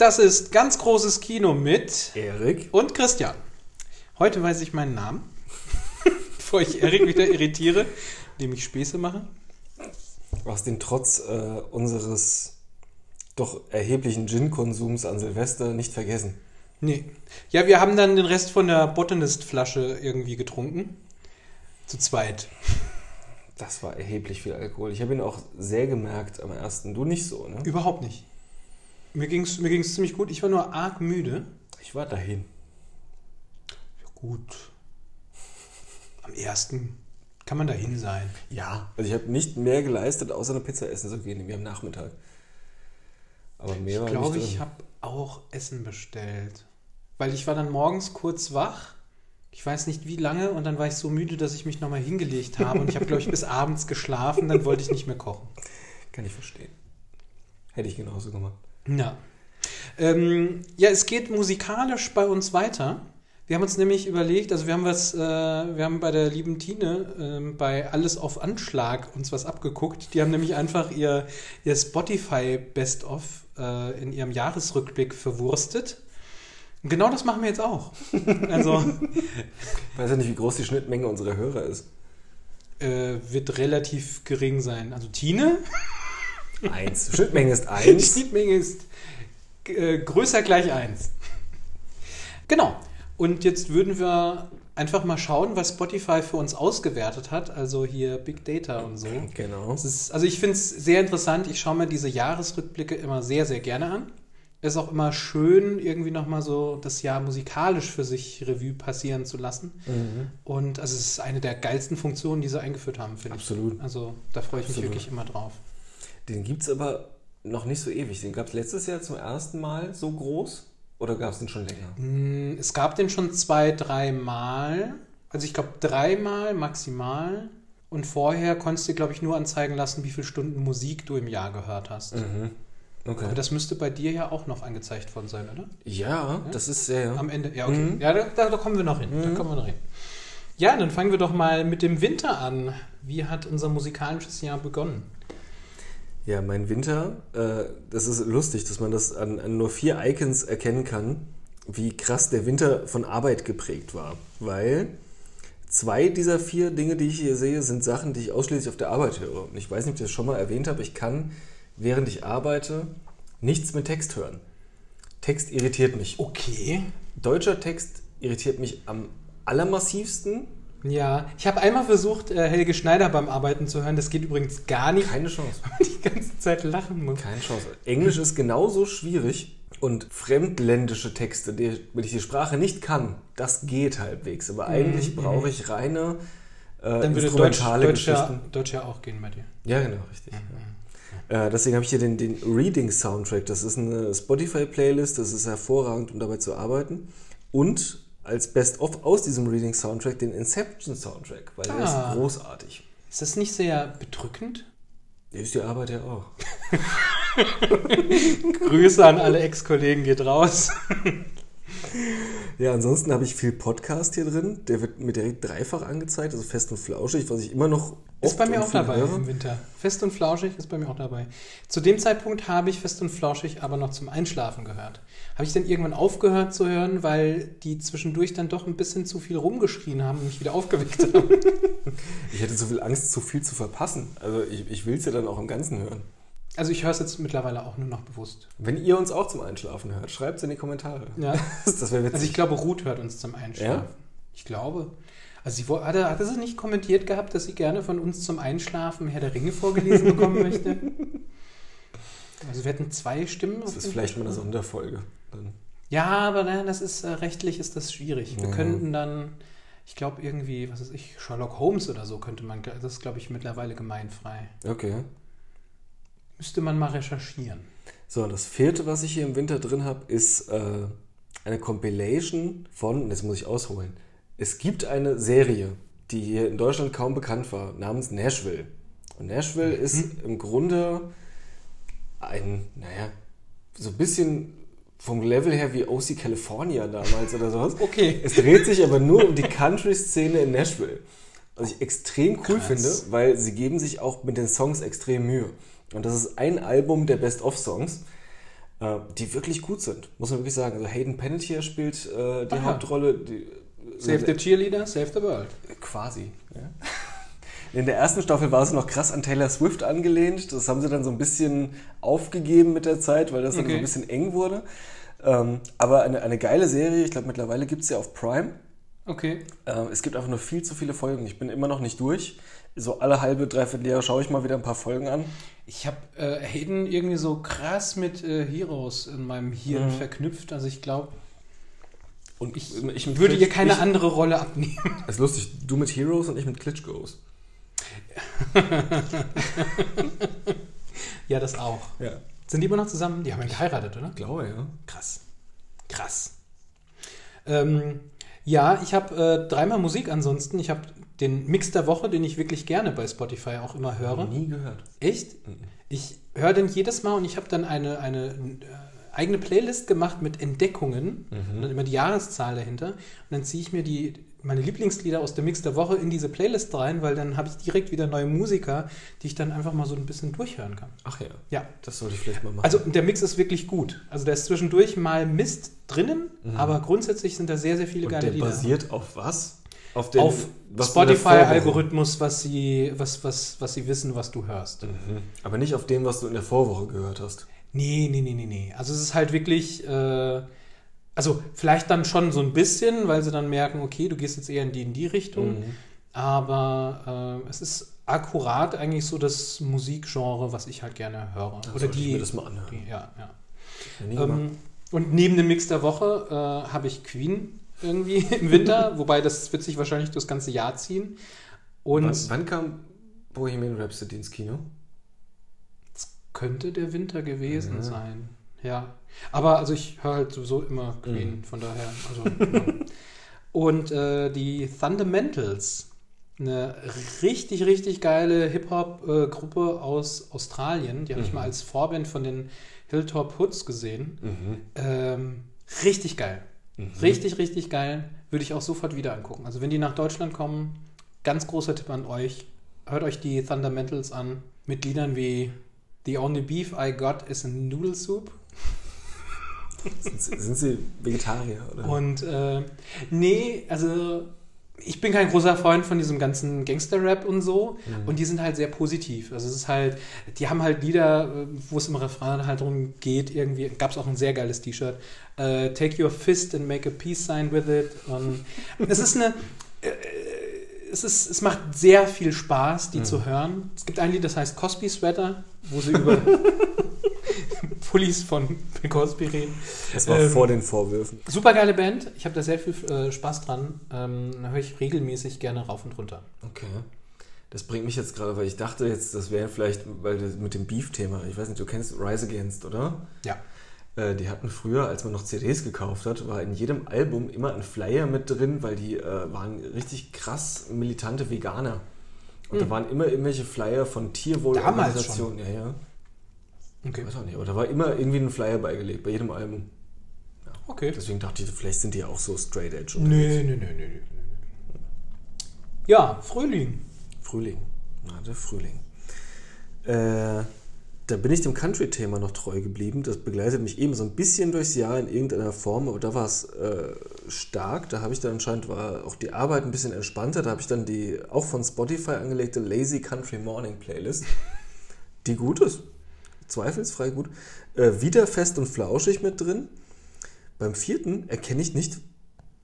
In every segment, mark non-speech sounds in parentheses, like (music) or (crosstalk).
Das ist ganz großes Kino mit Erik. und Christian. Heute weiß ich meinen Namen, (laughs) bevor ich Erik wieder irritiere, indem ich Späße mache. Du hast ihn trotz äh, unseres doch erheblichen Gin-Konsums an Silvester nicht vergessen. Nee. Ja, wir haben dann den Rest von der Botanist-Flasche irgendwie getrunken. Zu zweit. Das war erheblich viel Alkohol. Ich habe ihn auch sehr gemerkt am ersten. Du nicht so, ne? Überhaupt nicht. Mir ging es mir ging's ziemlich gut. Ich war nur arg müde. Ich war dahin. Ja, gut. Am ersten kann man dahin sein. Ja. Also ich habe nicht mehr geleistet, außer eine Pizza essen zu gehen, wie am Nachmittag. Aber mehr Ich war glaube, nicht ich drin. habe auch Essen bestellt. Weil ich war dann morgens kurz wach. Ich weiß nicht wie lange und dann war ich so müde, dass ich mich nochmal hingelegt habe und ich habe, glaube ich, bis abends geschlafen, dann wollte ich nicht mehr kochen. Kann ich verstehen. Hätte ich genauso gemacht. Ja. Ähm, ja, es geht musikalisch bei uns weiter. Wir haben uns nämlich überlegt, also wir haben was, äh, wir haben bei der lieben Tine ähm, bei Alles auf Anschlag uns was abgeguckt. Die haben nämlich einfach ihr, ihr Spotify Best of äh, in ihrem Jahresrückblick verwurstet. Und genau das machen wir jetzt auch. Also Ich (laughs) weiß ja nicht, wie groß die Schnittmenge unserer Hörer ist. äh, wird relativ gering sein. Also Tine, Eins. Schnittmenge ist die eins. Schnittmenge ist äh, größer gleich 1. Genau. Und jetzt würden wir einfach mal schauen, was Spotify für uns ausgewertet hat. Also hier Big Data und so. Genau. Ist, also ich finde es sehr interessant. Ich schaue mir diese Jahresrückblicke immer sehr, sehr gerne an. Es ist auch immer schön, irgendwie nochmal so das Jahr musikalisch für sich Revue passieren zu lassen. Mhm. Und also es ist eine der geilsten Funktionen, die sie eingeführt haben, finde ich. Absolut. Also da freue ich mich Absolut. wirklich immer drauf. Den gibt es aber noch nicht so ewig. Den gab es letztes Jahr zum ersten Mal so groß. Oder gab es den schon länger? Mm, Es gab den schon zwei, dreimal. Also ich glaube dreimal maximal. Und vorher konntest du, glaube ich, nur anzeigen lassen, wie viele Stunden Musik du im Jahr gehört hast. Mhm. Okay. Aber das müsste bei dir ja auch noch angezeigt worden sein, oder? ja, das ist sehr. Am Ende. Ja, okay. Mhm. Ja, da, da, kommen wir noch hin. Da kommen wir noch hin. Ja, dann fangen wir doch mal mit dem Winter an. Wie hat unser musikalisches Jahr begonnen? Ja, mein Winter, äh, das ist lustig, dass man das an, an nur vier Icons erkennen kann, wie krass der Winter von Arbeit geprägt war. Weil zwei dieser vier Dinge, die ich hier sehe, sind Sachen, die ich ausschließlich auf der Arbeit höre. Und ich weiß nicht, ob ich das schon mal erwähnt habe, ich kann, während ich arbeite, nichts mit Text hören. Text irritiert mich. Okay. Deutscher Text irritiert mich am allermassivsten. Ja, ich habe einmal versucht, äh, Helge Schneider beim Arbeiten zu hören. Das geht übrigens gar nicht, Keine Chance. (laughs) weil man die ganze Zeit lachen muss. Keine Chance. Englisch ist genauso schwierig und fremdländische Texte, die, wenn ich die Sprache nicht kann, das geht halbwegs. Aber eigentlich brauche ich reine äh, Mhm, Dann würde Deutsch, instrumentale Deutsch, ja, Geschichten. Deutsch ja auch gehen bei dir. Ja, genau, richtig. Ja. Äh, deswegen habe ich hier den, den Reading-Soundtrack. Das ist eine Spotify-Playlist, das ist hervorragend, um dabei zu arbeiten. Und als Best-of aus diesem Reading-Soundtrack den Inception-Soundtrack, weil der Ah. ist großartig. Ist das nicht sehr bedrückend? Ist die Arbeit ja auch. (laughs) Grüße an alle Ex-Kollegen geht raus. Ja, ansonsten habe ich viel Podcast hier drin. Der wird mir direkt dreifach angezeigt, also fest und flauschig, was ich immer noch Ist bei mir auch dabei höre. im Winter. Fest und flauschig ist bei mir auch dabei. Zu dem Zeitpunkt habe ich Fest und flauschig aber noch zum Einschlafen gehört. Habe ich dann irgendwann aufgehört zu hören, weil die zwischendurch dann doch ein bisschen zu viel rumgeschrien haben und mich wieder aufgeweckt haben. (laughs) Ich hätte so viel Angst, zu viel zu verpassen. Also ich, ich will es ja dann auch im Ganzen hören. Also ich höre es jetzt mittlerweile auch nur noch bewusst. Wenn ihr uns auch zum Einschlafen hört, schreibt es in die Kommentare. Ja. (laughs) Das wäre witzig. Also ich glaube, Ruth hört uns zum Einschlafen. Ja? Ich glaube. Also sie hatte, hatte sie nicht kommentiert gehabt, dass sie gerne von uns zum Einschlafen Herr der Ringe vorgelesen bekommen möchte? (laughs) Also wir hätten zwei Stimmen. das ist vielleicht mal eine Sonderfolge. Dann. Ja, aber nein, das ist äh, rechtlich ist das schwierig. Wir Ja. könnten dann, ich glaube irgendwie, was weiß ich, Sherlock Holmes oder so könnte man, das ist glaube ich mittlerweile gemeinfrei. Okay. Müsste man mal recherchieren. So, und das vierte, was ich hier im Winter drin habe, ist äh, eine Compilation von, und jetzt muss ich ausholen, es gibt eine Serie, die hier in Deutschland kaum bekannt war, namens Nashville. Und Nashville ist im Grunde ein, naja, so ein bisschen vom Level her wie OC California damals oder sowas. (laughs) Okay. Es dreht sich aber nur um die Country-Szene in Nashville. Was ich extrem cool Krass. finde, weil sie geben sich auch mit den Songs extrem Mühe. Und das ist ein Album der Best-of-Songs, äh, die wirklich gut sind, muss man wirklich sagen. Also Hayden Panettiere spielt äh, die Aha. Hauptrolle. Die, Save the Cheerleader, save the world. Quasi. Ja. (laughs) In der ersten Staffel war es noch krass an Taylor Swift angelehnt. Das haben sie dann so ein bisschen aufgegeben mit der Zeit, weil das dann so Okay. ein bisschen eng wurde. Ähm, aber eine, eine geile Serie, ich glaube mittlerweile gibt es ja auf Prime. Okay. Ähm, es gibt einfach nur viel zu viele Folgen. Ich bin immer noch nicht durch. So alle halbe, dreiviertel Jahre schaue ich mal wieder ein paar Folgen an. Ich habe äh, Hayden irgendwie so krass mit äh, Heroes in meinem Hirn Mhm. verknüpft. Also ich glaube, Und ich, ich würde ihr Klitsch- keine ich, andere Rolle abnehmen. Ist lustig, du mit Heroes und ich mit Klitschkos. ja, das auch. Ja. Sind die immer noch zusammen? Die haben ja geheiratet, oder? Glaube, ja. Krass. Krass. Ähm, ja, ich habe äh, dreimal Musik ansonsten. Ich habe den Mix der Woche, den ich wirklich gerne bei Spotify auch immer höre. Nie gehört. Echt? Ich höre den jedes Mal und ich habe dann eine, eine äh, eigene Playlist gemacht mit Entdeckungen und dann immer die Jahreszahl dahinter. Und dann ziehe ich mir die, meine Lieblingslieder aus dem Mix der Woche in diese Playlist rein, weil dann habe ich direkt wieder neue Musiker, die ich dann einfach mal so ein bisschen durchhören kann. Ach ja. Ja. Das sollte ich vielleicht mal machen. Also der Mix ist wirklich gut. Also da ist zwischendurch mal Mist drinnen, aber grundsätzlich sind da sehr, sehr viele und geile der Lieder. basiert auf was? Auf, den, auf Spotify-Algorithmus, was sie, was, was, was sie wissen, was du hörst. Mhm. Aber nicht auf dem, was du in der Vorwoche gehört hast. Nee, nee, nee, nee, nee. Also es ist halt wirklich, äh, also vielleicht dann schon so ein bisschen, weil sie dann merken, okay, du gehst jetzt eher in die, in die Richtung. Mhm. Aber äh, es ist akkurat eigentlich so das Musikgenre, was ich halt gerne höre. Dann Oder sollte ich die. mir das mal anhören. die ja, ja. Ja. Ähm, und neben dem Mix der Woche äh, habe ich Queen irgendwie (laughs) im Winter, (laughs) wobei das wird sich wahrscheinlich das ganze Jahr ziehen. Und wann, wann kam Bohemian Rhapsody ins Kino? Könnte der Winter gewesen Ja. sein. Ja. Aber also ich höre halt sowieso immer Queen, Mhm. von daher. Also, ja. Und äh, die Fundamentals, eine richtig, richtig geile Hip-Hop-Gruppe aus Australien, die habe ich Mhm. mal als Vorband von den Hilltop Hoods gesehen. Mhm. Ähm, richtig geil. Mhm. Richtig, richtig geil. Würde ich auch sofort wieder angucken. Also wenn die nach Deutschland kommen, ganz großer Tipp an euch. Hört euch die Fundamentals an. Mit Liedern wie The only beef I got is a noodle soup. Sind, sie- sind sie Vegetarier? Oder? Und äh, nee, also ich bin kein großer Freund von diesem ganzen Gangster-Rap und so. Mhm. Und die sind halt sehr positiv. Also es ist halt, die haben halt Lieder, wo es im Refrain halt darum geht, irgendwie, gab es auch ein sehr geiles T-Shirt. Äh, Take your fist and make a peace sign with it. Und es ist eine. Äh, es, ist, es macht sehr viel Spaß, die Mhm. zu hören. Es gibt ein Lied, das heißt Cosby Sweater, wo sie über (laughs) Pullis von Bill Cosby reden. das war ähm, vor den Vorwürfen. Super geile Band. Ich habe da sehr viel äh, Spaß dran. Ähm, da höre ich regelmäßig gerne rauf und runter. Okay. Das bringt mich jetzt gerade, weil ich dachte jetzt, das wäre vielleicht, weil das mit dem Beef-Thema, ich weiß nicht, du kennst Rise Against, oder? Ja. Äh, die hatten früher, als man noch CDs gekauft hat, war in jedem Album immer ein Flyer mit drin, weil die äh, waren richtig krass militante Veganer. Und da Mhm. waren immer irgendwelche Flyer von Tierwohlorganisationen. Ja, ja. Okay. Ich weiß auch nicht, aber da war immer irgendwie ein Flyer beigelegt, bei jedem Album. Okay. Deswegen dachte ich, vielleicht sind die ja auch so straight edge. Nö, nö, nö, nö, nö. Ja, Frühling. Frühling. Na, der Frühling. Äh, da bin ich dem Country-Thema noch treu geblieben. Das begleitet mich eben so ein bisschen durchs Jahr in irgendeiner Form, aber da war es äh, stark. Da habe ich dann anscheinend war auch die Arbeit ein bisschen entspannter. Da habe ich dann die auch von Spotify angelegte Lazy Country Morning Playlist, (laughs) die gut ist. Zweifelsfrei gut. Äh, wieder fest und flauschig mit drin. Beim vierten erkenne ich nicht,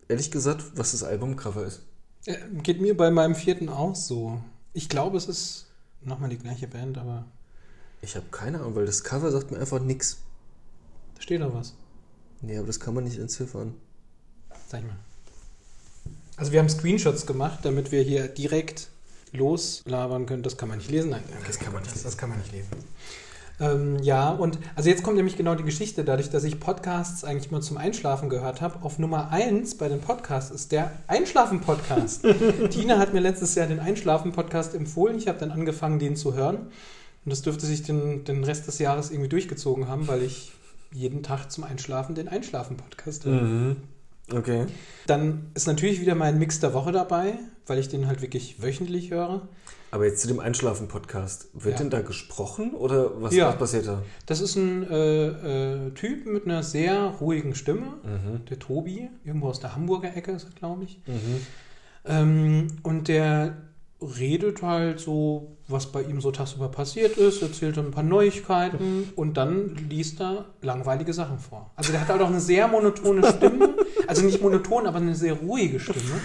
ehrlich gesagt, was das Albumcover ist. Äh, geht mir bei meinem vierten auch so. Ich glaube, es ist nochmal die gleiche Band, aber Ich habe keine Ahnung, weil das Cover sagt mir einfach nichts. da steht doch was. Nee, aber das kann man nicht entziffern. Sag ich mal. Also wir haben Screenshots gemacht, damit wir hier direkt loslabern können. Das kann man nicht lesen. Nein, Das kann man nicht das, kann man nicht lesen. Ähm, ja, und also jetzt kommt nämlich genau die Geschichte, dadurch, dass ich Podcasts eigentlich immer zum Einschlafen gehört habe. Auf Nummer 1 bei den Podcasts ist der Einschlafen-Podcast. (laughs) Tina hat mir letztes Jahr den Einschlafen-Podcast empfohlen. Ich habe dann angefangen, den zu hören. Und das dürfte sich den, den Rest des Jahres irgendwie durchgezogen haben, weil ich jeden Tag zum Einschlafen den Einschlafen-Podcast höre. Mhm. Okay. Dann ist natürlich wieder mein Mix der Woche dabei, weil ich den halt wirklich wöchentlich höre. Aber jetzt zu dem Einschlafen-Podcast. Wird Ja. denn da gesprochen oder was, Ja. was passiert da? Das ist ein äh, äh, Typ mit einer sehr ruhigen Stimme, Mhm. der Tobi, irgendwo aus der Hamburger Ecke ist er, glaube ich. Mhm. Ähm, und der redet halt so, was bei ihm so tagsüber passiert ist, erzählt dann ein paar Neuigkeiten und dann liest er langweilige Sachen vor. Also der hat halt auch eine sehr monotone Stimme, also nicht monoton, aber eine sehr ruhige Stimme.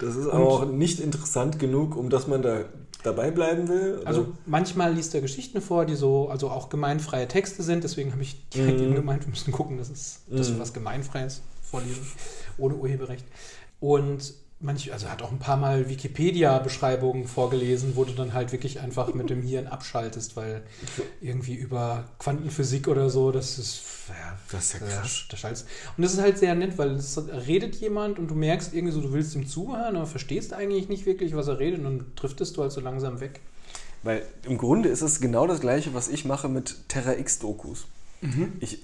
Das ist aber auch nicht interessant genug, um dass man da dabei bleiben will. oder? Also manchmal liest er Geschichten vor, die so, also auch gemeinfreie Texte sind, deswegen habe ich direkt Mhm. eben gemeint, wir müssen gucken, dass, es, dass wir Mhm. was Gemeinfreies vorlesen, ohne Urheberrecht. Und manch, also hat auch ein paar Mal Wikipedia-Beschreibungen vorgelesen, wo du dann halt wirklich einfach mit dem Hirn abschaltest, weil irgendwie über Quantenphysik oder so, das ist, ja, Das ist ja da- krass. da schaltest. Und das ist halt sehr nett, weil es redet jemand und du merkst irgendwie so, du willst ihm zuhören, aber verstehst eigentlich nicht wirklich, was er redet und dann driftest du halt so langsam weg. Weil im Grunde ist es genau das gleiche, was ich mache mit Terra X-Dokus. Ich,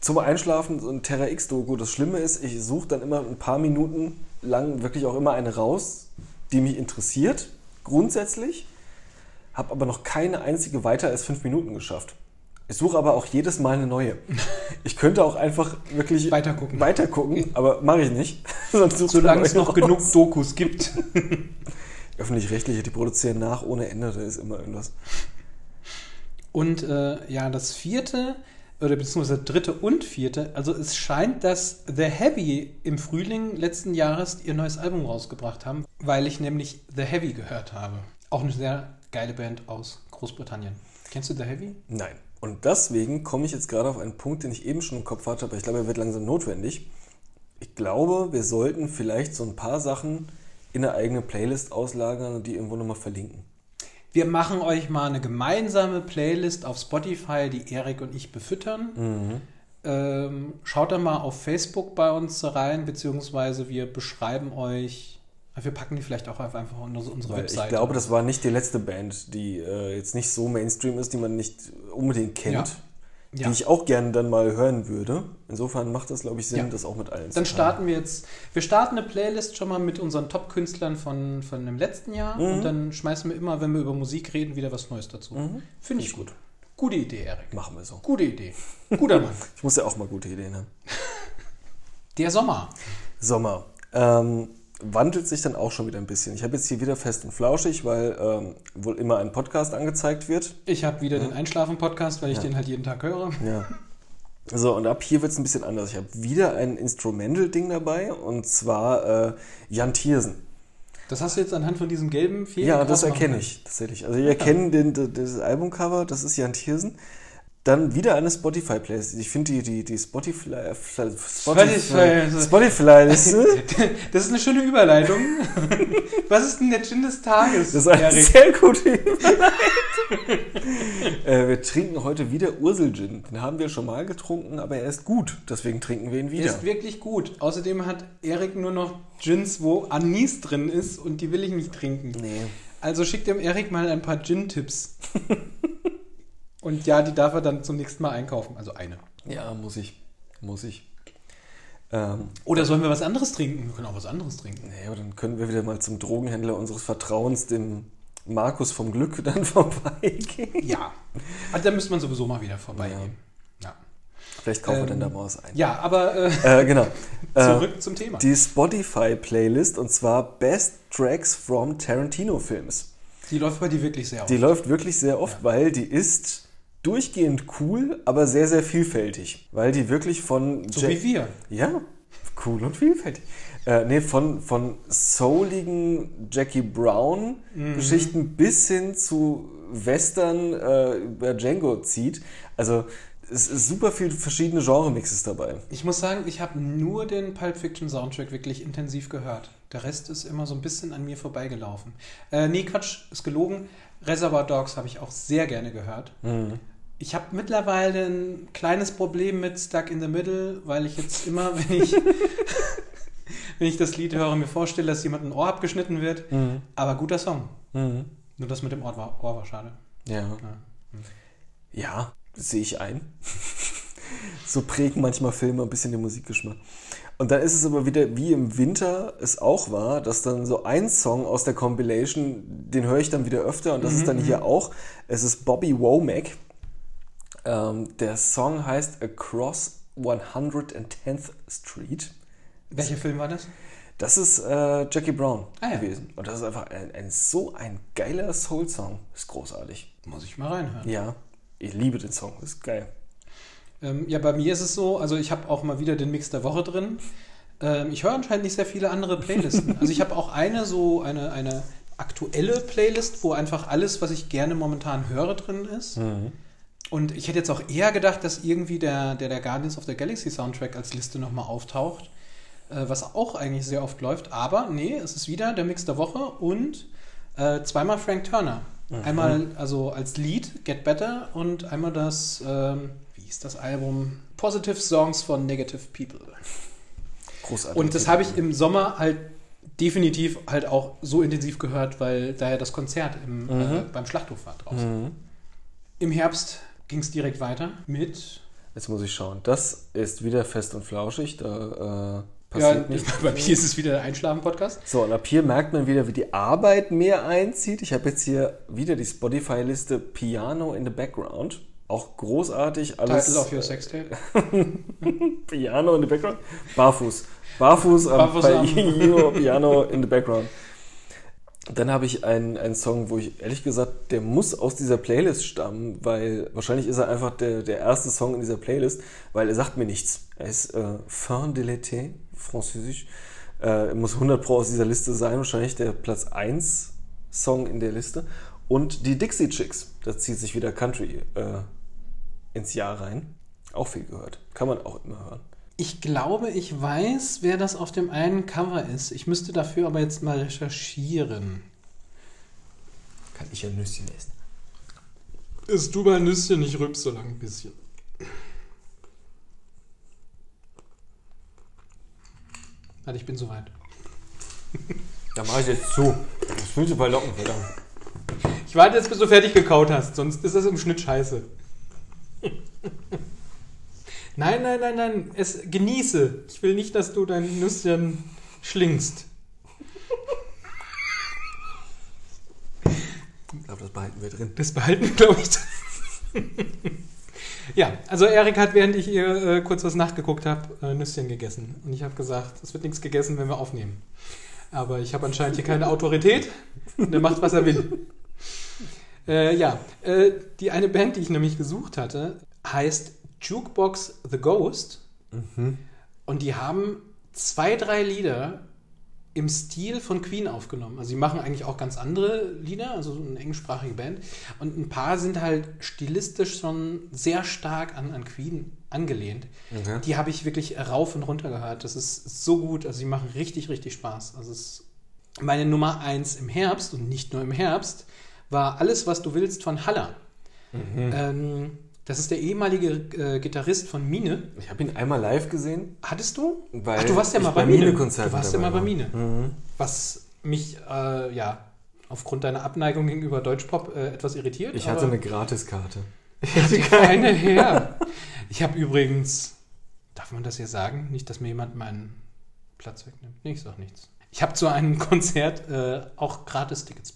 zum Einschlafen so ein Terra X-Doku, das Schlimme ist, ich suche dann immer ein paar Minuten lang wirklich auch immer eine raus, die mich interessiert, grundsätzlich, habe aber noch keine einzige weiter als fünf Minuten geschafft. Ich suche aber auch jedes Mal eine neue. (laughs) Ich könnte auch einfach wirklich Weitergucken. weitergucken aber mache ich nicht. (laughs) Solange es noch raus. genug Dokus gibt. (laughs) Öffentlich-rechtliche, die produzieren nach ohne Ende, da ist immer irgendwas. Und äh, ja, das vierte, oder beziehungsweise dritte und vierte, also es scheint, dass The Heavy im Frühling letzten Jahres ihr neues Album rausgebracht haben, weil ich nämlich The Heavy gehört habe. Auch eine sehr geile Band aus Großbritannien. Kennst du The Heavy? Nein. Und deswegen komme ich jetzt gerade auf einen Punkt, den ich eben schon im Kopf hatte, aber ich glaube, er wird langsam notwendig. Ich glaube, wir sollten vielleicht so ein paar Sachen in eine eigene Playlist auslagern und die irgendwo nochmal verlinken. Wir machen euch mal eine gemeinsame Playlist auf Spotify, die Erik und ich befüttern. Ähm, schaut da mal auf Facebook bei uns rein, beziehungsweise wir beschreiben euch. Wir packen die vielleicht auch einfach unsere unsere Weil Webseite. ich glaube, das war nicht die letzte Band, die äh, jetzt nicht so Mainstream ist, die man nicht unbedingt kennt, Ja. Ja. die ich auch gerne dann mal hören würde. Insofern macht das, glaube ich, Sinn, Ja. das auch mit allen Dann starten wir jetzt. Wir starten eine Playlist schon mal mit unseren Top-Künstlern von, von dem letzten Jahr und dann schmeißen wir immer, wenn wir über Musik reden, wieder was Neues dazu. Finde ich gut. Gute Idee, Erik. Machen wir so. Gute Idee. Guter Mann. (laughs) Ich muss ja auch mal gute Ideen haben. Der Sommer. Sommer. Ähm, wandelt sich dann auch schon wieder ein bisschen. Ich habe jetzt hier wieder fest und flauschig, weil ähm, wohl immer ein Podcast angezeigt wird. Ich habe wieder den Einschlafen-Podcast, weil ich den halt jeden Tag höre. Ja. So, und ab hier wird es ein bisschen anders. Ich habe wieder ein Instrumental-Ding dabei und zwar äh, Jan Thiersen. Das hast du jetzt anhand von diesem gelben Fehlen Ja, das erkenne ich tatsächlich. Also, ihr (laughs) erkennt den, den, das Albumcover, das ist Jan Thiersen. Dann wieder eine Spotify-Playlist. Ich finde die, die, die Spotify, Spotify, Spotify. Spotify-Liste. (laughs) Das ist eine schöne Überleitung. (laughs) Was ist denn der Gin des Tages, Das ist eine Erik? sehr gute Überleitung. (laughs) äh, wir trinken heute wieder Ursel-Gin. Den haben wir schon mal getrunken, aber er ist gut. Deswegen trinken wir ihn Der wieder. ist wirklich gut. Außerdem hat Erik nur noch Gins, wo Anis drin ist und die will ich nicht trinken. Nee. Also schickt dem Erik mal ein paar Gin-Tipps. Und ja, die darf er dann zum nächsten Mal einkaufen. Also eine. Ja, muss ich. Muss ich. Ähm, Oder sollen wir was anderes trinken? Wir können auch was anderes trinken. nee, aber dann können wir wieder mal zum Drogenhändler unseres Vertrauens, dem Markus vom Glück, (laughs) dann vorbeigehen. Ja. Also da müsste man sowieso mal wieder vorbeigehen. Ja. Vielleicht kaufen wir Ähm, dann da mal was ein. Ja, aber äh, Äh, genau. (laughs) Äh, zurück zum Thema. die Spotify-Playlist und zwar Best Tracks from Tarantino-Films. Die läuft bei dir wirklich sehr auf. Die läuft wirklich sehr oft, weil die ist durchgehend cool, aber sehr, sehr vielfältig. Weil die wirklich von... so Ja- wie wir. Ja, cool und vielfältig. Äh, nee, von, von souligen Jackie Brown-Geschichten bis hin zu Western äh, über Django zieht. Also es ist super viel verschiedene Genre-Mixes dabei. Ich muss sagen, ich habe nur den Pulp Fiction Soundtrack wirklich intensiv gehört. Der Rest ist immer so ein bisschen an mir vorbeigelaufen. Äh, nee, Quatsch, ist gelogen. Reservoir Dogs habe ich auch sehr gerne gehört. Ich habe mittlerweile ein kleines Problem mit Stuck in the Middle, weil ich jetzt immer, wenn ich, (laughs) wenn ich das Lied höre, mir vorstelle, dass jemand ein Ohr abgeschnitten wird. Aber guter Song. Nur das mit dem Ohr war, Ohr war schade. Ja. Ja. Ja, sehe ich ein. (laughs) So prägen manchmal Filme ein bisschen den Musikgeschmack. Und dann ist es aber wieder wie im Winter es auch war, dass dann so ein Song aus der Compilation, den höre ich dann wieder öfter und das ist dann hier auch. Es ist Bobby Womack. Ähm, der Song heißt Across 110th Street. Welcher Film war das? Das ist äh, Jackie Brown Ah, ja. gewesen. Und das ist einfach ein, ein, so ein geiler Soul-Song. Ist großartig. Muss ich mal reinhören. Ja, ich liebe den Song. Ist geil. Ähm, ja, bei mir ist es so, also ich habe auch mal wieder den Mix der Woche drin. Ähm, ich höre anscheinend nicht sehr viele andere Playlisten. also ich habe auch eine so eine, eine aktuelle Playlist, wo einfach alles, was ich gerne momentan höre, drin ist. Und ich hätte jetzt auch eher gedacht, dass irgendwie der, der, der Guardians of the Galaxy Soundtrack als Liste nochmal auftaucht, äh, was auch eigentlich sehr oft läuft. Aber nee, es ist wieder der Mix der Woche und äh, zweimal Frank Turner. Einmal also als Lied Get Better und einmal das, ähm, wie hieß das Album? Positive Songs von Negative People. Großartig. Und das habe ich im Sommer halt definitiv halt auch so intensiv gehört, weil da ja das Konzert im, äh, beim Schlachthof war draußen. Im Herbst ging es direkt weiter mit. Jetzt muss ich schauen. Das ist wieder fest und flauschig. Da äh, Ja, passiert nichts. bei mir ist es wieder der Einschlafen-Podcast. So, und ab hier merkt man wieder, wie die Arbeit mehr einzieht. Ich habe jetzt hier wieder die Spotify-Liste Piano in the Background. Auch großartig. Alles Title of your Sextape. (laughs) Piano in the Background. Barfuß. Barfuß, am- Barfuß am- Io, Piano in the Background. Dann habe ich einen, einen Song, wo ich ehrlich gesagt, der muss aus dieser Playlist stammen, weil wahrscheinlich ist er einfach der, der erste Song in dieser Playlist, weil er sagt mir nichts. Er ist äh, Fin de l'été, französisch. Äh, er muss 100 Pro aus dieser Liste sein, wahrscheinlich der Platz 1 Song in der Liste. Und die Dixie Chicks, da zieht sich wieder Country äh, ins Jahr rein. Auch viel gehört. Kann man auch immer hören. Ich glaube, ich weiß, wer das auf dem einen Cover ist. Ich müsste dafür aber jetzt mal recherchieren. Kann ich ja Nüsschen essen. Ist du mal Nüsschen, ich rübs so lang ein bisschen. Warte, ich bin soweit. Da mache ich jetzt zu. Das fühlt sich bei Locken, verdammt. Ich warte jetzt, bis du fertig gekaut hast, sonst ist das im Schnitt scheiße. Nein, nein, nein, nein. Es genieße. Ich will nicht, dass du dein Nüsschen schlingst. Ich glaube, das behalten wir drin. Das behalten wir, glaube ich. (laughs) ja, also Erik hat, während ich ihr äh, kurz was nachgeguckt habe, äh, Nüsschen gegessen. Und ich habe gesagt, es wird nichts gegessen, wenn wir aufnehmen. Aber ich habe anscheinend hier keine Autorität. Und er macht, was er will. Äh, ja, äh, die eine Band, die ich nämlich gesucht hatte, heißt Jukebox The Ghost. Und die haben zwei, drei Lieder im Stil von Queen aufgenommen. Also sie machen eigentlich auch ganz andere Lieder, also so eine englischsprachige Band. Und ein paar sind halt stilistisch schon sehr stark an, an Queen angelehnt. Okay. Die habe ich wirklich rauf und runter gehört. Das ist so gut. Also sie machen richtig, richtig Spaß. Also es ist meine Nummer eins im Herbst und nicht nur im Herbst war Alles, was du willst von Haller. Ähm, das ist der ehemalige äh, Gitarrist von Mine. Ich habe ihn einmal live gesehen. Hattest du? Weil Ach, du warst ja mal bei Mine. Mine-Konzerten Du warst ja mal bei war. Mhm. Mine. Was mich, äh, ja, aufgrund deiner Abneigung gegenüber Deutschpop äh, etwas irritiert. Ich hatte eine Gratiskarte. (laughs) ich hatte keine her. Ich habe übrigens, darf man das hier sagen? Nicht, dass mir jemand meinen Platz wegnimmt. Nee, ich sag nichts. Ich habe zu einem (laughs) Konzert äh, auch Gratis-Tickets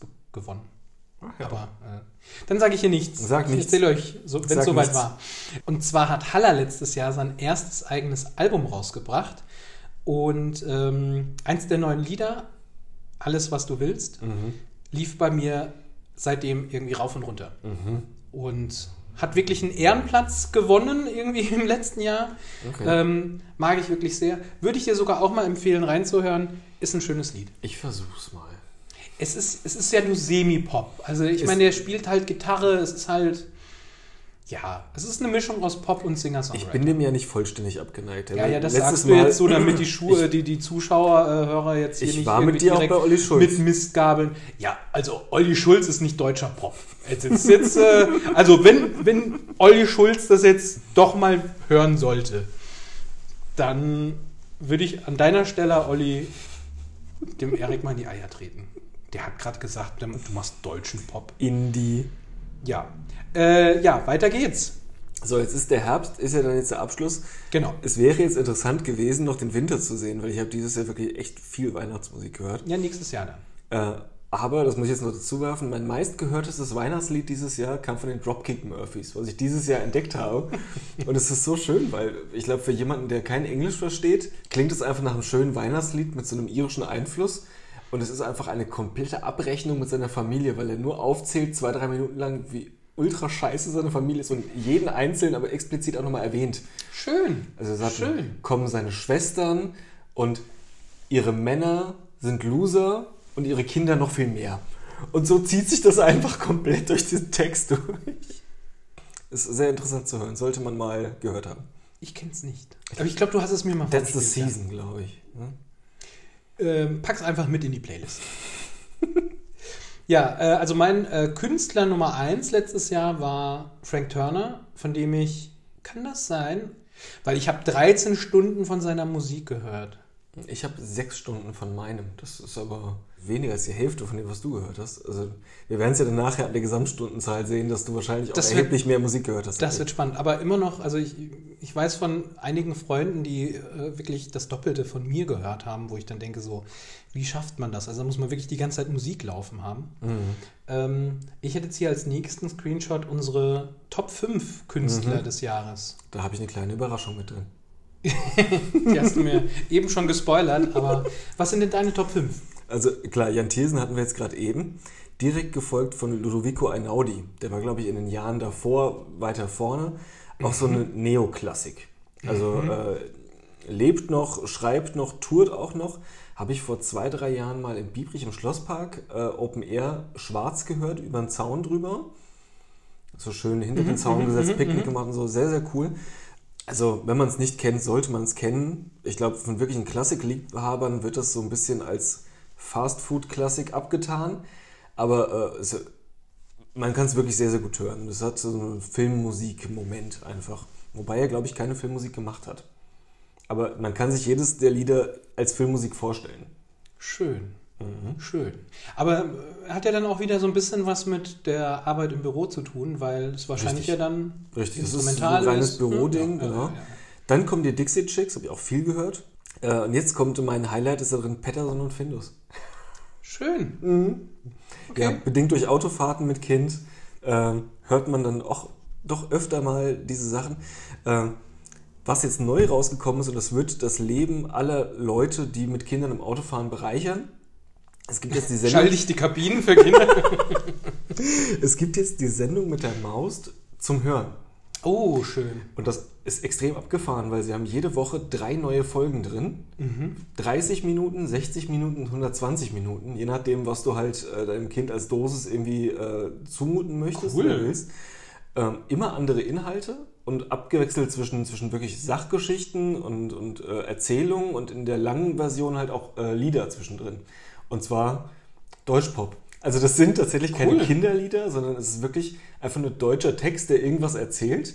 be- gewonnen. Aber äh, dann sage ich hier nichts. Sag ich nichts. erzähle euch, so, wenn es soweit war. Und zwar hat Haller letztes Jahr sein erstes eigenes Album rausgebracht. Und ähm, eins der neuen Lieder, Alles, was du willst, Mhm. lief bei mir seitdem irgendwie rauf und runter. Und hat wirklich einen Ehrenplatz gewonnen irgendwie (laughs) im letzten Jahr. Okay. Ähm, mag ich wirklich sehr. Würde ich dir sogar auch mal empfehlen, reinzuhören. Ist ein schönes Lied. Ich versuch's mal. Es ist, es ist ja nur Semi-Pop. Also ich meine, der spielt halt Gitarre, es ist halt. Ja, es ist eine Mischung aus Pop und Ich Singer-Songwriter. bin dem ja nicht vollständig abgeneigt. Ja, ja, das Letztes sagst du Mal- jetzt so, damit die (clears throat) Schuhe, die, die Zuschauer, äh, Hörer jetzt hier Ich nicht war mit dir auch bei Olli Schulz. mit Mistgabeln. Ja, also Olli Schulz ist nicht deutscher Pop. Jetzt, jetzt, jetzt, äh, (laughs) also wenn, wenn Olli Schulz das jetzt doch mal hören sollte, dann würde ich an deiner Stelle, Olli, dem Erik mal in die Eier treten. Der hat gerade gesagt, du machst deutschen Pop. Indie. Ja. Äh, ja, weiter geht's. So, jetzt ist der Herbst, ist ja dann jetzt der Abschluss. Genau. Es wäre jetzt interessant gewesen, noch den Winter zu sehen, weil ich habe dieses Jahr wirklich echt viel Weihnachtsmusik gehört. Ja, nächstes Jahr dann. Äh, aber, das muss ich jetzt noch dazu werfen, mein meistgehörtestes Weihnachtslied dieses Jahr kam von den Dropkick Murphys, was ich dieses Jahr entdeckt habe. (laughs) Und es ist so schön, weil ich glaube, für jemanden, der kein Englisch versteht, klingt es einfach nach einem schönen Weihnachtslied mit so einem irischen Einfluss. Und es ist einfach eine komplette Abrechnung mit seiner Familie, weil er nur aufzählt, zwei, drei Minuten lang, wie ultra scheiße seine Familie ist und jeden Einzelnen aber explizit auch nochmal erwähnt. Schön. Also er sagt, Schön. kommen seine Schwestern und ihre Männer sind Loser und ihre Kinder noch viel mehr. Und so zieht sich das einfach komplett durch diesen Text durch. Ist sehr interessant zu hören, sollte man mal gehört haben. Ich kenn's nicht. Aber ich glaube, du hast es mir mal That's the season, glaube ich. ne? Ähm, pack's einfach mit in die Playlist. ja, äh, also mein äh, Künstler Nummer 1 letztes Jahr war Frank Turner, von dem ich, kann das sein? Weil ich habe 13 Stunden von seiner Musik gehört. Ich habe sechs Stunden von meinem. Das ist aber weniger als die Hälfte von dem, was du gehört hast. Also wir werden es ja dann nachher an der Gesamtstundenzahl sehen, dass du wahrscheinlich auch Das wird- erheblich mehr Musik gehört hast. Das wird spannend. Aber immer noch, also ich, ich weiß von einigen Freunden, die äh, wirklich das Doppelte von mir gehört haben, wo ich dann denke, so, wie schafft man das? Also da muss man wirklich die ganze Zeit Musik laufen haben. Mhm. Ähm, ich hätte jetzt hier als nächsten Screenshot unsere Top 5 Künstler Mhm. des Jahres. Da habe ich eine kleine Überraschung mit drin. Die hast du mir eben schon gespoilert, aber was sind denn deine Top 5? Also klar, Jan Thesen hatten wir jetzt gerade eben. Direkt gefolgt von Ludovico Einaudi. Der war, glaube ich, in den Jahren davor weiter vorne. Auch so eine Neoklassik. Also äh, lebt noch, schreibt noch, tourt auch noch. Habe ich vor zwei, drei Jahren mal in Biebrich im Schlosspark äh, Open Air schwarz gehört, über den Zaun drüber. So schön hinter den Zaun gesetzt, Picknick gemacht und so. Sehr, sehr cool. Also, wenn man es nicht kennt, sollte man es kennen. Ich glaube, von wirklichen Klassikliebhabern wird das so ein bisschen als Fast-Food-Klassik abgetan. Aber äh, es, man kann es wirklich sehr, sehr gut hören. Das hat so einen Filmmusik-Moment einfach. Wobei er, glaube ich, keine Filmmusik gemacht hat. Aber man kann sich jedes der Lieder als Filmmusik vorstellen. Schön. Schön. Aber äh, hat ja dann auch wieder so ein bisschen was mit der Arbeit im Büro zu tun, weil es wahrscheinlich Richtig. ja dann Richtig, das ist instrumental ein reines ist. Büroding, Ja, ja, genau. ja, ja. Dann kommen die Dixie Chicks, habe ich auch viel gehört. Äh, und jetzt kommt mein Highlight, ist da drin Patterson und Findus. Schön. Okay. Ja, bedingt durch Autofahrten mit Kind ähm, hört man dann auch doch öfter mal diese Sachen. Ähm, was jetzt neu rausgekommen ist, und das wird das Leben aller Leute, die mit Kindern im Autofahren bereichern. Es gibt jetzt die Sendung, Schall dich die Kabinen für Kinder. (laughs) es gibt jetzt die Sendung mit der Maus zum Hören. oh, schön. Und das ist extrem abgefahren, weil sie haben jede Woche drei neue Folgen drin. Mhm. 30 Minuten, 60 Minuten, 120 Minuten, je nachdem, was du halt äh, deinem Kind als Dosis irgendwie äh, zumuten möchtest Cool. oder willst. Ähm, immer andere Inhalte und abgewechselt zwischen, zwischen wirklich Sachgeschichten und, und äh, Erzählungen und in der langen Version halt auch äh, Lieder zwischendrin. Und zwar Deutschpop. Also das sind tatsächlich keine Cool. Kinderlieder, sondern es ist wirklich einfach nur deutscher Text, der irgendwas erzählt.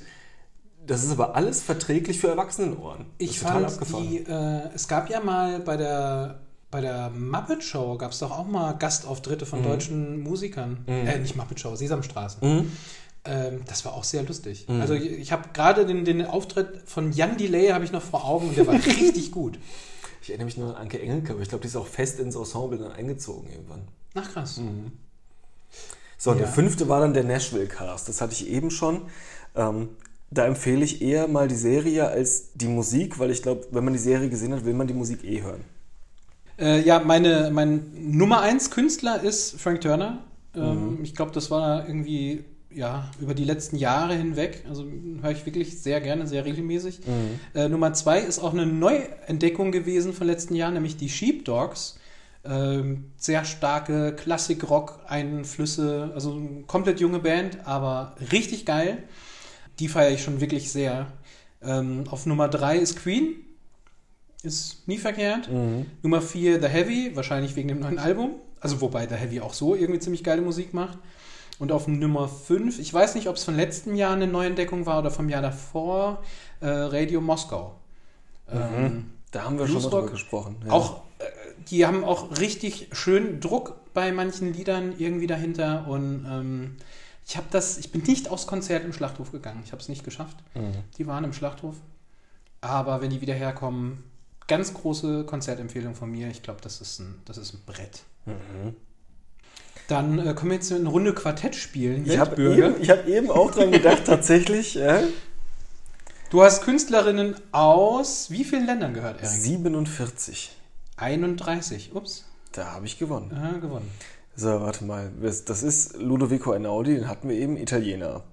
Das ist aber alles verträglich für Erwachsenenohren. Ich fand, die, äh, es gab ja mal bei der, bei der Muppet Show, gab es doch auch mal Gastauftritte von deutschen Musikern. Äh, nicht Muppet Show, Sesamstraße. Mhm. Ähm, das war auch sehr lustig. Also ich, ich habe gerade den, den Auftritt von Jan Delay habe ich noch vor Augen und der war (laughs) richtig gut. Ich erinnere mich nur an Anke Engelke, aber ich glaube, die ist auch fest ins Ensemble dann eingezogen irgendwann. Ach krass. So, und Ja. der fünfte war dann der Nashville Cast. Das hatte ich eben schon. Ähm, da empfehle ich eher mal die Serie als die Musik, weil ich glaube, wenn man die Serie gesehen hat, will man die Musik eh hören. Äh, ja, meine, mein Nummer eins Künstler ist Frank Turner. Ähm, Ich glaube, das war irgendwie ja, über die letzten Jahre hinweg. Also höre ich wirklich sehr gerne, sehr regelmäßig. Äh, Nummer zwei ist auch eine Neuentdeckung gewesen von letzten Jahren, nämlich die Sheepdogs. Ähm, sehr starke Klassik-Rock-Einflüsse, also eine komplett junge Band, aber richtig geil. Die feiere ich schon wirklich sehr. Ähm, auf Nummer drei ist Queen. Ist nie verkehrt. Nummer 4 The Heavy, wahrscheinlich wegen dem neuen Album. Also wobei The Heavy auch so irgendwie ziemlich geile Musik macht. Und auf Nummer 5, ich weiß nicht, ob es von letzten Jahr eine Neuentdeckung war oder vom Jahr davor, äh, Radio Moskau. Ähm, Da haben wir schon mal Bluesrock. drüber gesprochen. ja. Auch, äh, die haben auch richtig schön Druck bei manchen Liedern irgendwie dahinter und ähm, Ich habe das, ich bin nicht aufs Konzert im Schlachthof gegangen. Ich habe es nicht geschafft. Mhm. Die waren im Schlachthof. Aber wenn die wieder herkommen, ganz große Konzertempfehlung von mir. Ich glaube, das, ist ein- das ist ein Brett. Mhm. Dann äh, können wir jetzt eine Runde Quartett spielen. Ich habe eben, ich hab eben auch dran gedacht, (laughs) tatsächlich. Ja? Du hast Künstlerinnen aus wie vielen Ländern gehört, Erik? 47. 31. Ups, Da habe ich gewonnen. äh, gewonnen. So, warte mal. Das ist Ludovico Einaudi, den hatten wir eben, Italiener.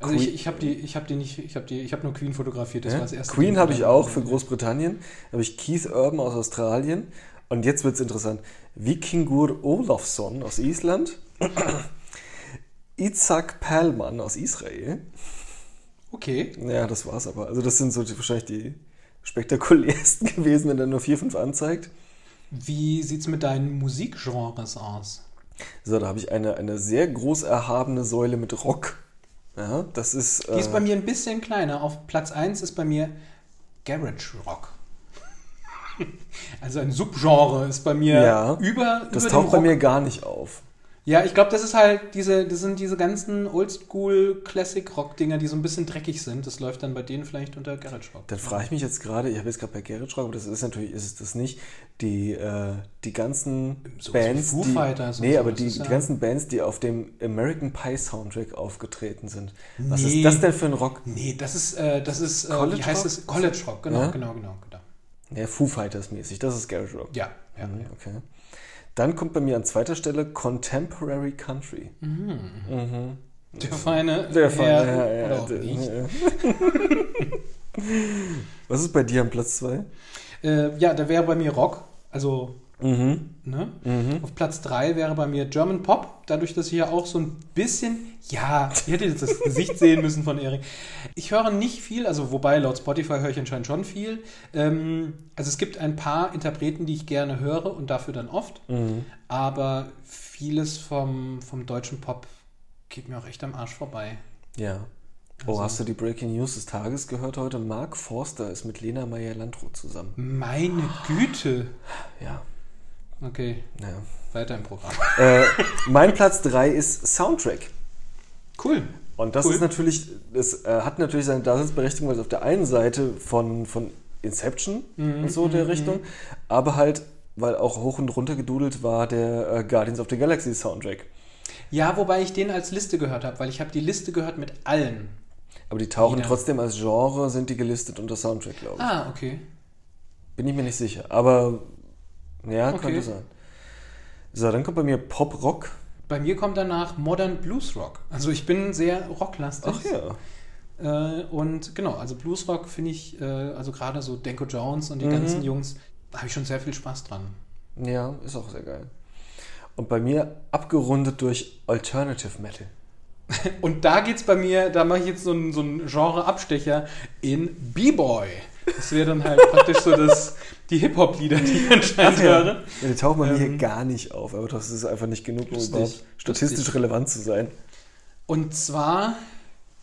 Also Queen- ich, ich habe die, ich habe die nicht, ich habe die, ich habe nur Queen fotografiert. Das Ja? war das erste. Queen habe ich auch für Großbritannien. Da habe ich Keith Urban aus Australien. Und jetzt wird es interessant. Vikingur Olafsson aus Island. Isaac Perlman aus Israel. Okay. Ja, das war's aber. Also das sind so die, wahrscheinlich die spektakulärsten (laughs) gewesen, wenn er nur vier, fünf anzeigt. Wie sieht's mit deinen Musikgenres aus? So, da habe ich eine, eine sehr groß erhabene Säule mit Rock. Ja, das ist. Die ist äh, bei mir ein bisschen kleiner. Auf Platz 1 ist bei mir Garage Rock. (laughs) Also ein Subgenre ist bei mir Ja, über, das über taucht bei mir gar nicht auf. Ja, ich glaube, das ist halt diese, das sind diese ganzen Oldschool Classic Rock Dinger, die so ein bisschen dreckig sind. Das läuft dann bei denen vielleicht unter Garage Rock. Dann frage ich mich jetzt gerade, ich habe jetzt gerade bei Garage Rock, aber das ist natürlich, ist es das nicht, die, äh, die ganzen wie Bands, Foo die, Fighters nee, so, aber die, die ganzen Bands, die auf dem American Pie Soundtrack aufgetreten sind. Was Nee. ist das denn für ein Rock? Nee, das ist, äh, das ist, äh, College wie heißt Rock? es? College Rock, genau, Ja? genau, genau, genau. Ja, Foo Fighters mäßig, das ist Garage Rock. Ja, ja. Mhm, Okay. Dann kommt bei mir an zweiter Stelle Contemporary Country. Mhm. Der feine Der Fall, Herr, ja, ja, der- (laughs) ja. Was ist bei dir am Platz 2? Äh, ja, da wäre bei mir Rock, also, Mhm. ne? Mhm. Auf Platz 3 wäre bei mir German Pop, dadurch, dass ich ja auch so ein bisschen, ja, ihr hättet jetzt das Gesicht sehen müssen von Erik. Ich höre nicht viel, also wobei laut Spotify höre ich anscheinend schon viel. Ähm, also es gibt ein paar Interpreten, die ich gerne höre und dafür dann oft, Mhm. aber vieles vom, vom deutschen Pop geht mir auch echt am Arsch vorbei. Ja. Oh, Also- hast du die Breaking News des Tages gehört heute? Mark Forster ist mit Lena Meyer-Landrut zusammen. Meine Güte. Ja. Okay, ja. weiter im Programm. äh, mein Platz 3 ist Soundtrack. Cool. Und das Cool. ist natürlich, das äh, hat natürlich seine Daseinsberechtigung, weil es auf der einen Seite von, von Inception Mhm, und so der Richtung, aber halt, weil auch hoch und runter gedudelt war der äh, Guardians of the Galaxy Soundtrack. Ja, wobei ich den als Liste gehört habe, weil ich habe die Liste gehört mit allen. Aber die tauchen Wieder. trotzdem als Genre, sind die gelistet unter Soundtrack, glaube ich. Ah, okay. Bin ich mir nicht sicher. Aber ja, Okay. könnte sein. So, dann kommt bei mir Pop-Rock. Bei mir kommt danach Modern Blues Rock. Also ich bin sehr rocklastig. Ach ja. Äh, und genau, also Blues Rock finde ich, äh, also gerade so Denko Jones und die Mhm. ganzen Jungs, da habe ich schon sehr viel Spaß dran. Ja, ist auch sehr geil. Und bei mir abgerundet durch Alternative Metal. (laughs) Und da geht's bei mir, da mache ich jetzt so einen, so einen Genre-Abstecher in B-Boy. Das wäre dann halt praktisch so das, die Hip-Hop-Lieder, die ich anscheinend höre. Ja, die tauchen bei mir Ähm, hier gar nicht auf, aber das ist einfach nicht genug, um lustig, überhaupt statistisch lustig. relevant zu sein. Und zwar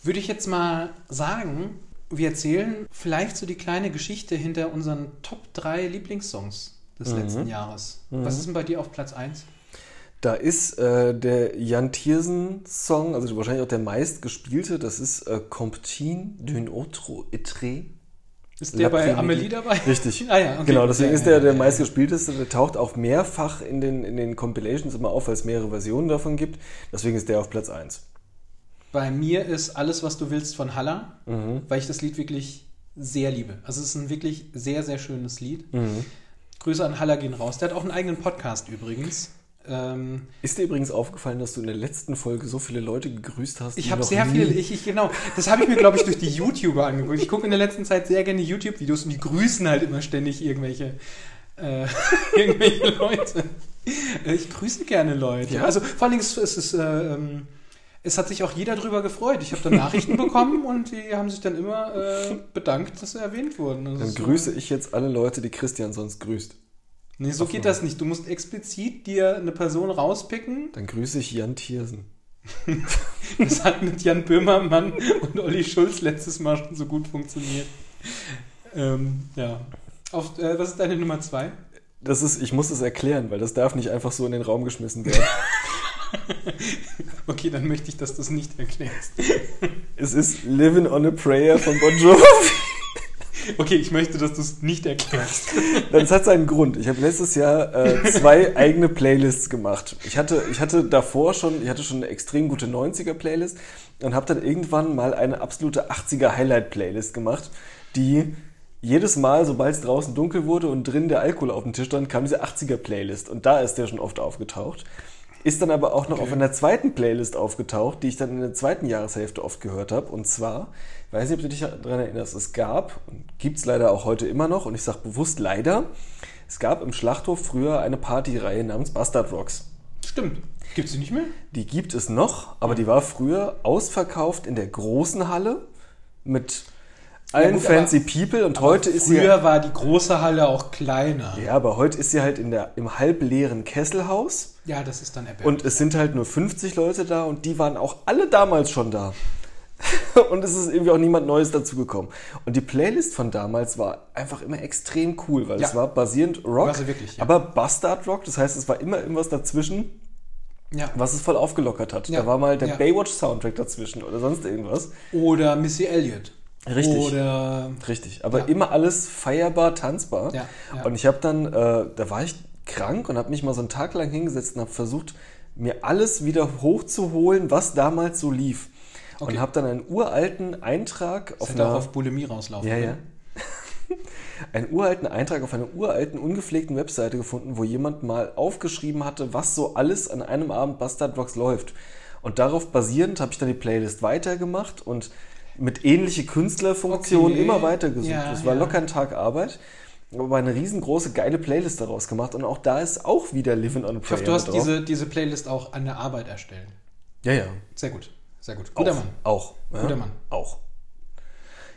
würde ich jetzt mal sagen, wir erzählen vielleicht so die kleine Geschichte hinter unseren Top 3 Lieblingssongs des Mhm. letzten Jahres. Mhm. Was ist denn bei dir auf Platz 1? Da ist äh, der Jan Tiersen-Song, also wahrscheinlich auch der meistgespielte, das ist äh, Comptine d'une autre etre. Ist der bei. Amelie dabei? Richtig. (laughs) Ah ja, okay. Genau, deswegen Ja, ist ja, der der ja, ja. meistgespielteste. Der taucht auch mehrfach in den, in den Compilations immer auf, weil es mehrere Versionen davon gibt. Deswegen ist der auf Platz 1. Bei mir ist Alles, was du willst von Halla, Mhm. weil ich das Lied wirklich sehr liebe. Also es ist ein wirklich sehr, sehr schönes Lied. Mhm. Grüße an Halla gehen raus. Der hat auch einen eigenen Podcast übrigens. Ähm, Ist dir übrigens aufgefallen, dass du in der letzten Folge so viele Leute gegrüßt hast? ich habe sehr nie- viel, ich, ich, genau, das habe ich mir, glaube ich, durch die YouTuber angeguckt. Ich gucke in der letzten Zeit sehr gerne YouTube-Videos und die grüßen halt immer ständig irgendwelche, äh, (laughs) irgendwelche Leute. Äh, Ich grüße gerne Leute. Ja. Also vor allem, es, es ist, äh, ähm, es hat sich auch jeder drüber gefreut. Ich habe dann Nachrichten (laughs) bekommen und die haben sich dann immer äh, bedankt, dass sie erwähnt wurden. Das Dann grüße ich jetzt alle Leute, die Christian sonst grüßt. Nee, so geht das nicht. Du musst explizit dir eine Person rauspicken. Dann grüße ich Jan Tiersen. (laughs) Das hat mit Jan Böhmermann und Olli Schulz letztes Mal schon so gut funktioniert. Ähm, ja. Auf, äh, was ist deine Nummer zwei? Das ist, ich muss es erklären, weil das darf nicht einfach so in den Raum geschmissen werden. (laughs) okay, dann möchte ich, dass du es nicht erklärst. Es ist Living on a Prayer von Bon Jovi. (laughs) (laughs) Okay, ich möchte, dass du es nicht erklärst. (laughs) Das hat seinen Grund. Ich habe letztes Jahr äh, zwei (laughs) eigene Playlists gemacht. Ich hatte, ich hatte davor schon, ich hatte schon eine extrem gute 90er-Playlist und habe dann irgendwann mal eine absolute 80er-Highlight-Playlist gemacht, die jedes Mal, sobald es draußen dunkel wurde und drin der Alkohol auf dem Tisch stand, kam diese 80er-Playlist. Und da ist der schon oft aufgetaucht. Ist dann aber auch noch Okay. auf einer zweiten Playlist aufgetaucht, die ich dann in der zweiten Jahreshälfte oft gehört habe. Und zwar, ich weiß nicht, ob du dich daran erinnerst, es gab, und gibt es leider auch heute immer noch, und ich sage bewusst leider, es gab im Schlachthof früher eine Partyreihe namens Bastard Rocks. Stimmt. Gibt es die nicht mehr? Die gibt es noch, aber die war früher ausverkauft in der großen Halle mit allen gut, fancy people und heute ist sie Früher war die große Halle auch kleiner. ja, aber heute ist sie halt in der im halbleeren Kesselhaus Ja, das ist dann erbärmlich. und es sind halt nur 50 Leute da und die waren auch alle damals schon da. (laughs) und es ist irgendwie auch niemand Neues dazugekommen. Und die Playlist von damals war einfach immer extrem cool, weil Ja. es war basierend Rock, sie wirklich, ja. aber Bastard Rock, das heißt, es war immer irgendwas dazwischen, ja. was es voll aufgelockert hat. Ja. Da war mal der Ja. Baywatch Soundtrack dazwischen oder sonst irgendwas. Oder Missy Elliott. Richtig. Oder Richtig, aber Ja. immer alles feierbar, tanzbar. Ja, ja. Und ich habe dann, äh, da war ich krank und habe mich mal so einen Tag lang hingesetzt und habe versucht, mir alles wieder hochzuholen, was damals so lief. Okay. Und habe dann einen uralten Eintrag das auf hätte auch einer, auf Bulimie rauslaufen ja, ja, (laughs) einen uralten Eintrag auf einer uralten, ungepflegten Webseite gefunden, wo jemand mal aufgeschrieben hatte, was so alles an einem Abend Bastard Rocks läuft. Und darauf basierend habe ich dann die Playlist weitergemacht und mit ähnliche Künstlerfunktionen Okay. immer weitergesucht. Ja, das war ja. locker ein Tag Arbeit. Aber eine riesengroße, geile Playlist daraus gemacht. Und auch da ist auch wieder Living on a Ich Prayer hoffe, du hast drauf. diese, diese Playlist auch an der Arbeit erstellt. Ja, ja. Sehr gut. Sehr gut. Guter auch, Mann. Auch. Ja, Guter Mann. Auch.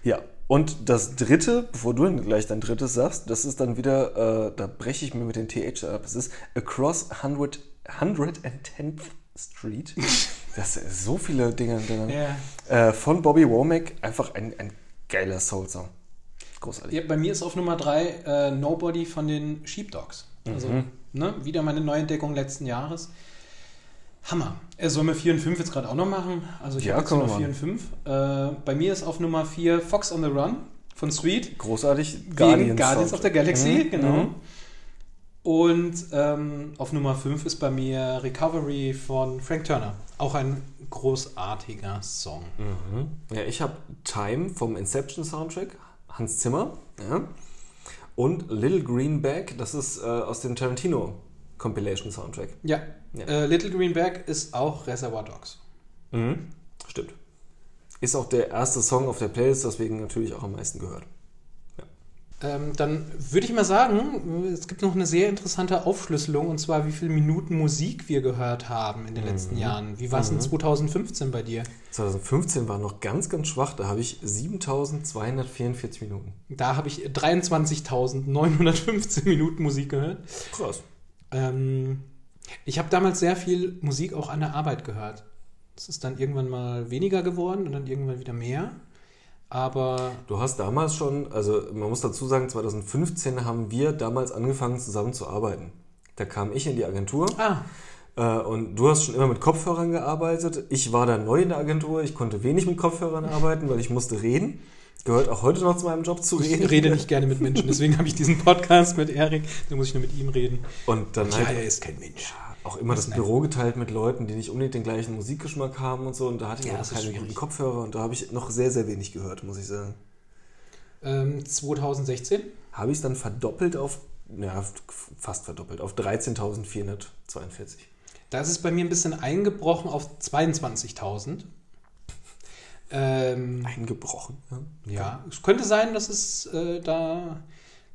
Ja. Und das dritte, bevor du gleich dein drittes sagst, das ist dann wieder, äh, da breche ich mir mit den TH ab. Es ist Across 100, 110th Street. (laughs) Das so viele Dinge hintereinander. Ja. Äh, von Bobby Womack. Einfach ein, ein geiler Soul-Song. Großartig. Ja, bei mir ist auf Nummer 3 äh, Nobody von den Sheepdogs. Also, Mhm. ne, wieder meine Neuentdeckung letzten Jahres. Hammer. Er soll mir 4 und 5 jetzt gerade auch noch machen. Also ich Ja, habe jetzt nur wir 4 und 5. Äh, bei mir ist auf Nummer 4 Fox on the Run von Sweet. Großartig. Wegen Guardians of the Galaxy, Mhm, genau. mhm. Und ähm, auf Nummer 5 ist bei mir Recovery von Frank Turner. Auch ein großartiger Song. Mhm. Ja, ich habe Time vom Inception Soundtrack, Hans Zimmer. Ja. Und Little Green Bag, das ist äh, aus dem Tarantino Compilation Soundtrack. Ja, Ja. Äh, Little Green Bag ist auch Reservoir Dogs. Mhm. Stimmt. Ist auch der erste Song auf der Playlist, deswegen natürlich auch am meisten gehört. Ähm, dann würde ich mal sagen, es gibt noch eine sehr interessante Aufschlüsselung und zwar, wie viele Minuten Musik wir gehört haben in den letzten Jahren. Wie war es in 2015 bei dir? 2015 war noch ganz, ganz schwach, da habe ich 7244 Minuten. Da habe ich 23.915 Minuten Musik gehört. Krass. Ähm, ich habe damals sehr viel Musik auch an der Arbeit gehört. Es ist dann irgendwann mal weniger geworden und dann irgendwann wieder mehr. Aber Du hast damals schon, also man muss dazu sagen, 2015 haben wir damals angefangen zusammen zu arbeiten. Da kam ich in die Agentur ah, äh, und du hast schon immer mit Kopfhörern gearbeitet. Ich war da neu in der Agentur, ich konnte wenig mit Kopfhörern arbeiten, weil ich musste reden. Gehört auch heute noch zu meinem Job zu reden. ich rede nicht gerne mit Menschen, deswegen habe ich diesen Podcast mit Erik. Da muss ich nur mit ihm reden. Und dann Ja, halt er ist kein Mensch. Auch immer das. Büro geteilt mit Leuten, die nicht unbedingt den gleichen Musikgeschmack haben und so. Und da hatte ich Ja, auch das keine schwierig. guten Kopfhörer und da habe ich noch sehr, sehr wenig gehört, muss ich sagen. Ähm, 2016? Habe ich es dann verdoppelt auf, ja, fast verdoppelt, auf 13.442. Da ist es bei mir ein bisschen eingebrochen auf 22.000. Ähm, Eingebrochen. Ja. ja, es könnte sein, dass es äh, da,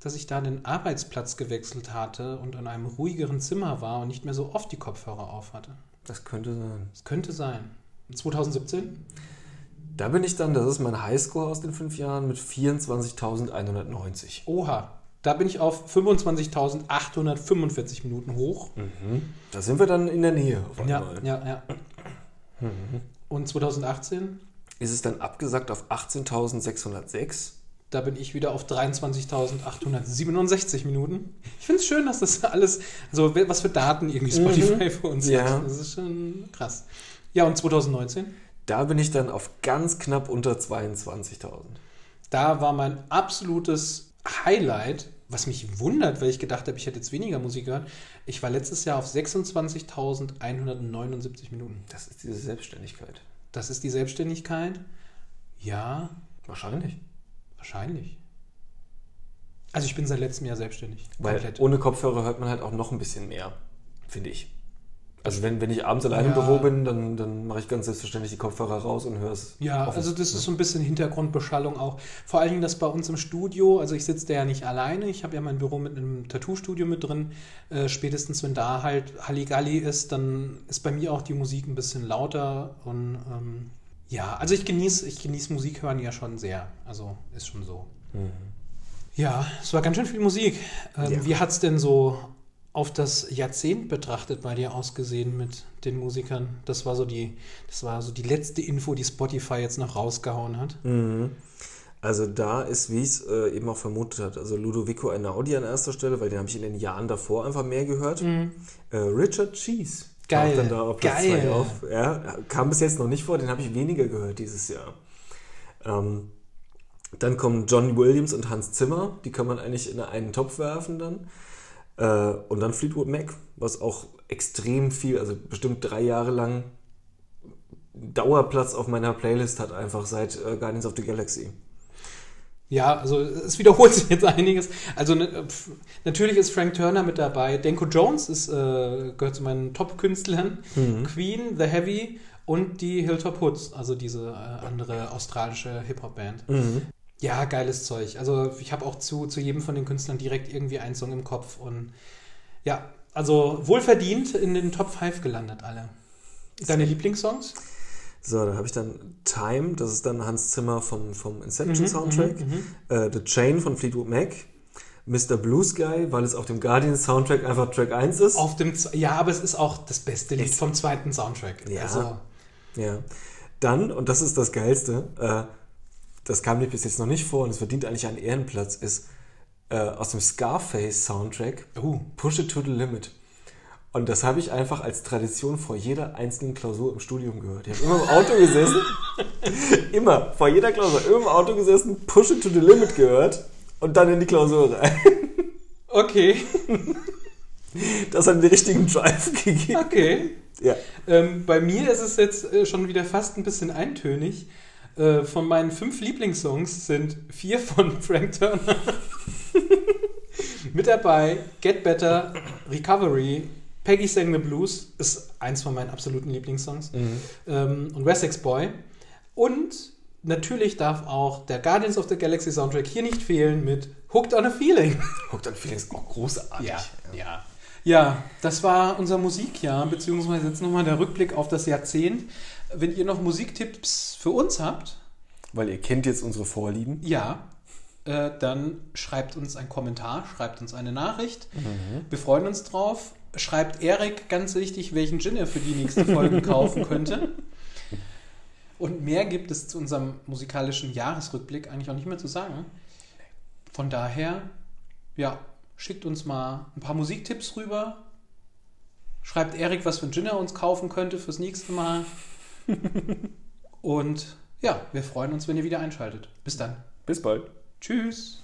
dass ich da den Arbeitsplatz gewechselt hatte und in einem ruhigeren Zimmer war und nicht mehr so oft die Kopfhörer auf hatte. Das könnte sein. Es könnte sein. 2017? Da bin ich dann, das ist mein Highscore aus den fünf Jahren, mit 24.190. Oha. Da bin ich auf 25.845 Minuten hoch. Da sind wir dann in der Nähe. Ja, ja, ja. Und 2018? Ist es dann abgesagt auf 18.606? Da bin ich wieder auf 23.867 Minuten. Ich finde es schön, dass das alles, also was für Daten irgendwie Spotify für uns Mhm. Ja. hat. Das ist schon krass. Ja, und 2019? Da bin ich dann auf ganz knapp unter 22.000. Da war mein absolutes Highlight, was mich wundert, weil ich gedacht habe, ich hätte jetzt weniger Musik gehört. Ich war letztes Jahr auf 26.179 Minuten. Das ist diese Selbstständigkeit. Das ist die Selbstständigkeit? Ja, Wahrscheinlich. Wahrscheinlich. Also ich bin seit letztem Jahr selbstständig. Weil komplett. ohne Kopfhörer hört man halt auch noch ein bisschen mehr, finde ich. Also wenn, wenn ich abends allein im Ja. Büro bin, dann, dann mache ich ganz selbstverständlich die Kopfhörer raus und höre es. Ja, offen. also das ist so ein bisschen Hintergrundbeschallung auch. Vor allen Dingen das bei uns im Studio, also ich sitze da ja nicht alleine, ich habe ja mein Büro mit einem Tattoo-Studio mit drin. Äh, spätestens wenn da halt Halligalli ist, dann ist bei mir auch die Musik ein bisschen lauter und ähm, ja, also ich genieße ich genieß Musik hören ja schon sehr. Also ist schon so. Ja, es war ganz schön viel Musik. Ähm, Ja. Wie hat es denn so auf das Jahrzehnt betrachtet bei dir ausgesehen mit den Musikern? Das war so die, das war so die letzte Info, die Spotify jetzt noch rausgehauen hat. Mhm. Also da ist, wie ich es äh, eben auch vermutet hat, also Ludovico Einaudi an erster Stelle, weil den habe ich in den Jahren davor einfach mehr gehört. Äh, Richard Cheese. Geil, taucht Dann da auf Platz geil. auf. Ja, kam bis jetzt noch nicht vor, den habe ich weniger gehört dieses Jahr. Ähm, dann kommen John Williams und Hans Zimmer, die kann man eigentlich in einen Topf werfen dann. Äh, und dann Fleetwood Mac, was auch extrem viel, also bestimmt drei Jahre lang Dauerplatz auf meiner Playlist hat, einfach seit äh, Guardians of the Galaxy. Ja, also es wiederholt sich jetzt einiges. Also ne, pf, natürlich ist Frank Turner mit dabei. Denko Jones ist, äh, gehört zu meinen Top-Künstlern. Queen, The Heavy und die Hilltop Hoods, also diese äh, andere australische Hip-Hop-Band. Ja, geiles Zeug. Also ich habe auch zu, zu jedem von den Künstlern direkt irgendwie einen Song im Kopf. Und ja, also wohlverdient in den Top 5 gelandet alle. Deine Lieblingssongs? So, da habe ich dann Time, das ist dann Hans Zimmer vom, vom Mhm, Inception Soundtrack. Äh, The Chain von Fleetwood Mac. Mr. Blue Sky, weil es auf dem Guardian Soundtrack einfach Track 1 ist. Auf dem, Z- ja, aber es ist auch das beste Lied Es- vom zweiten Soundtrack. Ja. Also, Ja. Dann, und das ist das Geilste, äh, das kam mir bis jetzt noch nicht vor und es verdient eigentlich einen Ehrenplatz, ist äh, aus dem Scarface Soundtrack uh, Push It to the Limit. Und das habe ich einfach als Tradition vor jeder einzelnen Klausur im Studium gehört. Ich habe immer im Auto gesessen, (laughs) immer, vor jeder Klausur, immer im Auto gesessen, Push It to the Limit gehört und dann in die Klausur rein. (laughs) okay, (laughs) Das hat den richtigen Drive gegeben. okay. Ja. Ähm, bei mir ist es jetzt äh, schon wieder fast ein bisschen eintönig. Äh, von meinen fünf Lieblingssongs sind vier von Frank Turner. Mit dabei Get Better, Recovery, Peggy Sang the Blues ist eins von meinen absoluten Lieblingssongs. Ähm, und Wessex Boy. Und natürlich darf auch der Guardians of the Galaxy Soundtrack hier nicht fehlen mit Hooked on a Feeling. (laughs) Hooked on Feelings auch großartig. ja. Ja, das war unser Musikjahr, beziehungsweise jetzt nochmal der Rückblick auf das Jahrzehnt. Wenn ihr noch Musiktipps für uns habt, Weil ihr kennt jetzt unsere Vorlieben. ja, äh, dann schreibt uns einen Kommentar, schreibt uns eine Nachricht. Wir freuen uns drauf. Schreibt Erik ganz wichtig, welchen Gin er für die nächste Folge (laughs) kaufen könnte. Und mehr gibt es zu unserem musikalischen Jahresrückblick eigentlich auch nicht mehr zu sagen. Von daher, ja, schickt uns mal ein paar Musiktipps rüber. Schreibt Erik, was für ein Gin er uns kaufen könnte fürs nächste Mal. (laughs) Und ja, wir freuen uns, wenn ihr wieder einschaltet. Bis dann. Bis bald. Tschüss.